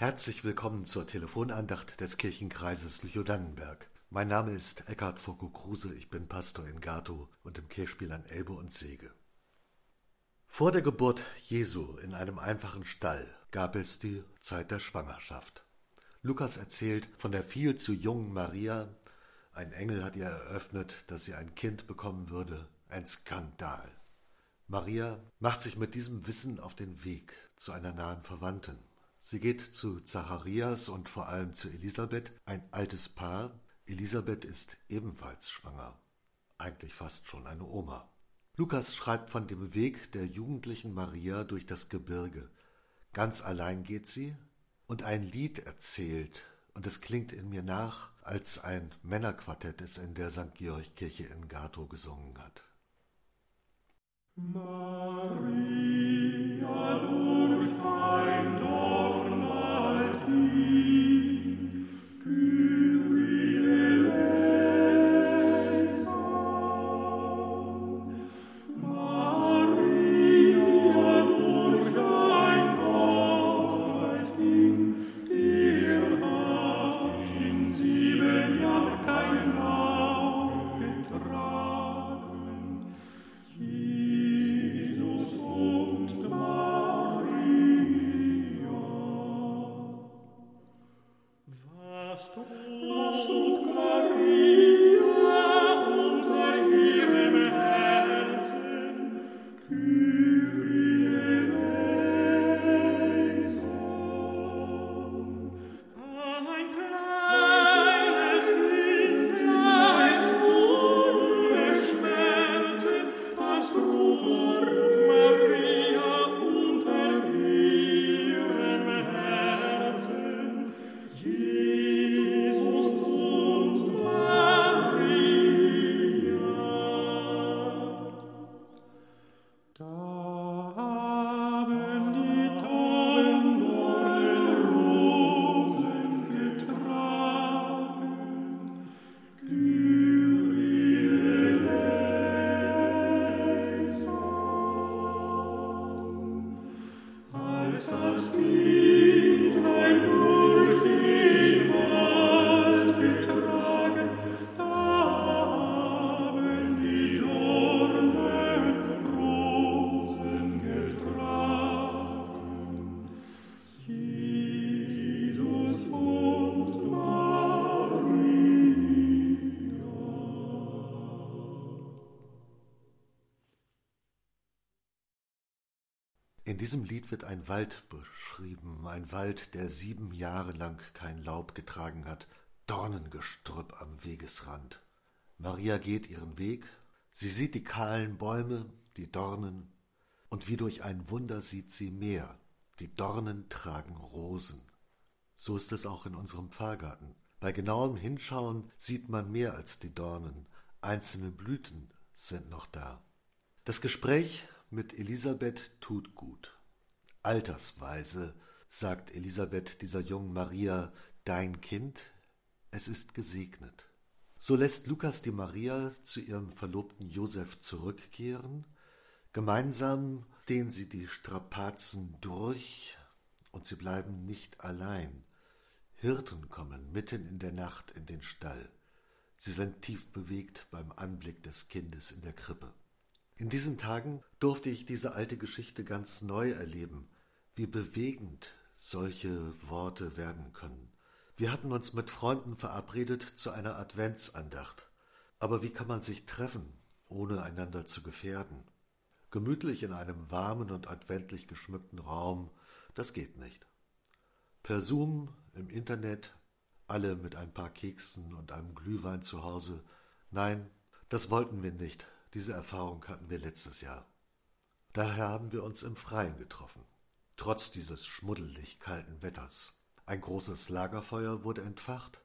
Herzlich willkommen zur Telefonandacht des Kirchenkreises Lüchow-Dannenberg. Mein Name ist Eckhard Foucault-Kruse, ich bin Pastor in Gato und im Kirchspiel an Elbe und Sege. Vor der Geburt Jesu in einem einfachen Stall gab es die Zeit der Schwangerschaft. Lukas erzählt von der viel zu jungen Maria. Ein Engel hat ihr eröffnet, dass sie ein Kind bekommen würde. Ein Skandal. Maria macht sich mit diesem Wissen auf den Weg zu einer nahen Verwandten. Sie geht zu Zacharias und vor allem zu Elisabeth, ein altes Paar. Elisabeth ist ebenfalls schwanger, eigentlich fast schon eine Oma. Lukas schreibt von dem Weg der jugendlichen Maria durch das Gebirge. Ganz allein geht sie und ein Lied erzählt, und es klingt in mir nach, als ein Männerquartett es in der St. Georg Kirche in Gato gesungen hat. Maria In diesem Lied wird ein Wald beschrieben, ein Wald, der sieben Jahre lang kein Laub getragen hat, Dornengestrüpp am Wegesrand. Maria geht ihren Weg, sie sieht die kahlen Bäume, die Dornen, und wie durch ein Wunder sieht sie mehr, die Dornen tragen Rosen. So ist es auch in unserem Pfarrgarten. Bei genauem Hinschauen sieht man mehr als die Dornen, einzelne Blüten sind noch da. Das Gespräch mit Elisabeth tut gut. Altersweise sagt Elisabeth dieser jungen Maria, dein Kind, es ist gesegnet. So lässt Lukas die Maria zu ihrem Verlobten Josef zurückkehren. Gemeinsam stehen sie die Strapazen durch und sie bleiben nicht allein. Hirten kommen mitten in der Nacht in den Stall. Sie sind tief bewegt beim Anblick des Kindes in der Krippe. In diesen Tagen durfte ich diese alte Geschichte ganz neu erleben, wie bewegend solche Worte werden können. Wir hatten uns mit Freunden verabredet zu einer Adventsandacht. Aber wie kann man sich treffen, ohne einander zu gefährden? Gemütlich in einem warmen und adventlich geschmückten Raum, das geht nicht. Per Zoom, im Internet, alle mit ein paar Keksen und einem Glühwein zu Hause. Nein, das wollten wir nicht. Diese Erfahrung hatten wir letztes Jahr. Daher haben wir uns im Freien getroffen, trotz dieses schmuddelig kalten Wetters. Ein großes Lagerfeuer wurde entfacht,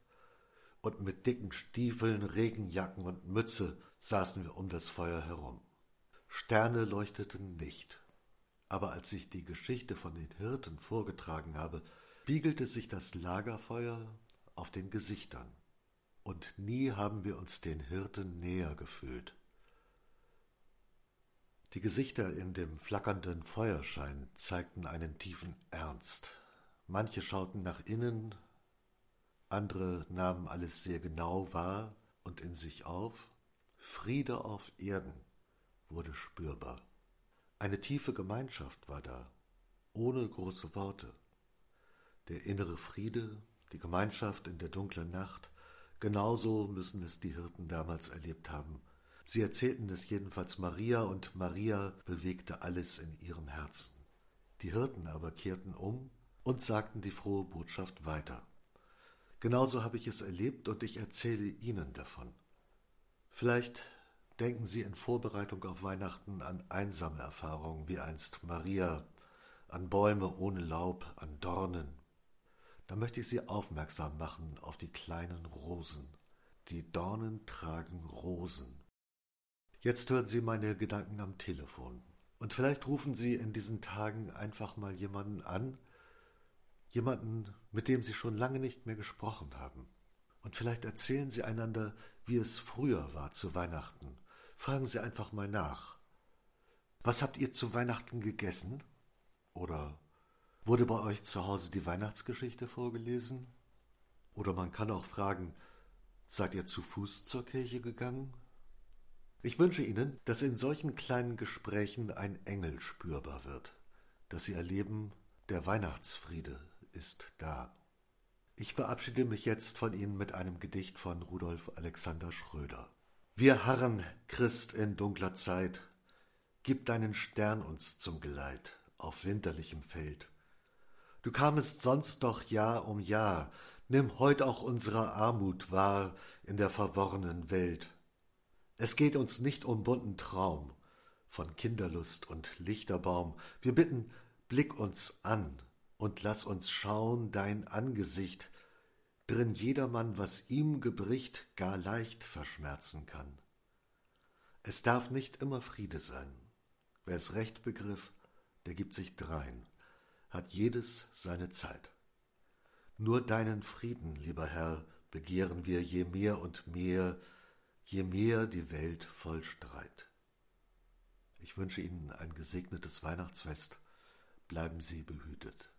und mit dicken Stiefeln, Regenjacken und Mütze saßen wir um das Feuer herum. Sterne leuchteten nicht, aber als ich die Geschichte von den Hirten vorgetragen habe, spiegelte sich das Lagerfeuer auf den Gesichtern, und nie haben wir uns den Hirten näher gefühlt. Die Gesichter in dem flackernden Feuerschein zeigten einen tiefen Ernst. Manche schauten nach innen, andere nahmen alles sehr genau wahr und in sich auf. Friede auf Erden wurde spürbar. Eine tiefe Gemeinschaft war da, ohne große Worte. Der innere Friede, die Gemeinschaft in der dunklen Nacht, genauso müssen es die Hirten damals erlebt haben. Sie erzählten es jedenfalls Maria, und Maria bewegte alles in ihrem Herzen. Die Hirten aber kehrten um und sagten die frohe Botschaft weiter. Genauso habe ich es erlebt und ich erzähle Ihnen davon. Vielleicht denken Sie in Vorbereitung auf Weihnachten an einsame Erfahrungen wie einst Maria, an Bäume ohne Laub, an Dornen. Da möchte ich Sie aufmerksam machen auf die kleinen Rosen. Die Dornen tragen Rosen. Jetzt hören Sie meine Gedanken am Telefon. Und vielleicht rufen Sie in diesen Tagen einfach mal jemanden an, jemanden, mit dem Sie schon lange nicht mehr gesprochen haben. Und vielleicht erzählen Sie einander, wie es früher war zu Weihnachten. Fragen Sie einfach mal nach. Was habt ihr zu Weihnachten gegessen? Oder wurde bei euch zu Hause die Weihnachtsgeschichte vorgelesen? Oder man kann auch fragen, seid ihr zu Fuß zur Kirche gegangen? Ich wünsche Ihnen, dass in solchen kleinen Gesprächen ein Engel spürbar wird, dass Sie erleben, der Weihnachtsfriede ist da. Ich verabschiede mich jetzt von Ihnen mit einem Gedicht von Rudolf Alexander Schröder. Wir harren, Christ in dunkler Zeit, gib deinen Stern uns zum Geleit auf winterlichem Feld. Du kamest sonst doch Jahr um Jahr, nimm heut auch unsere Armut wahr in der verworrenen Welt. Es geht uns nicht um bunten Traum von Kinderlust und Lichterbaum, wir bitten, blick uns an, und lass uns schauen dein Angesicht, drin jedermann, was ihm gebricht, gar leicht verschmerzen kann. Es darf nicht immer Friede sein. Wer es recht begriff, der gibt sich drein, hat jedes seine Zeit. Nur deinen Frieden, lieber Herr, begehren wir je mehr und mehr, je mehr die Welt voll Streit. Ich wünsche Ihnen ein gesegnetes Weihnachtsfest. Bleiben Sie behütet.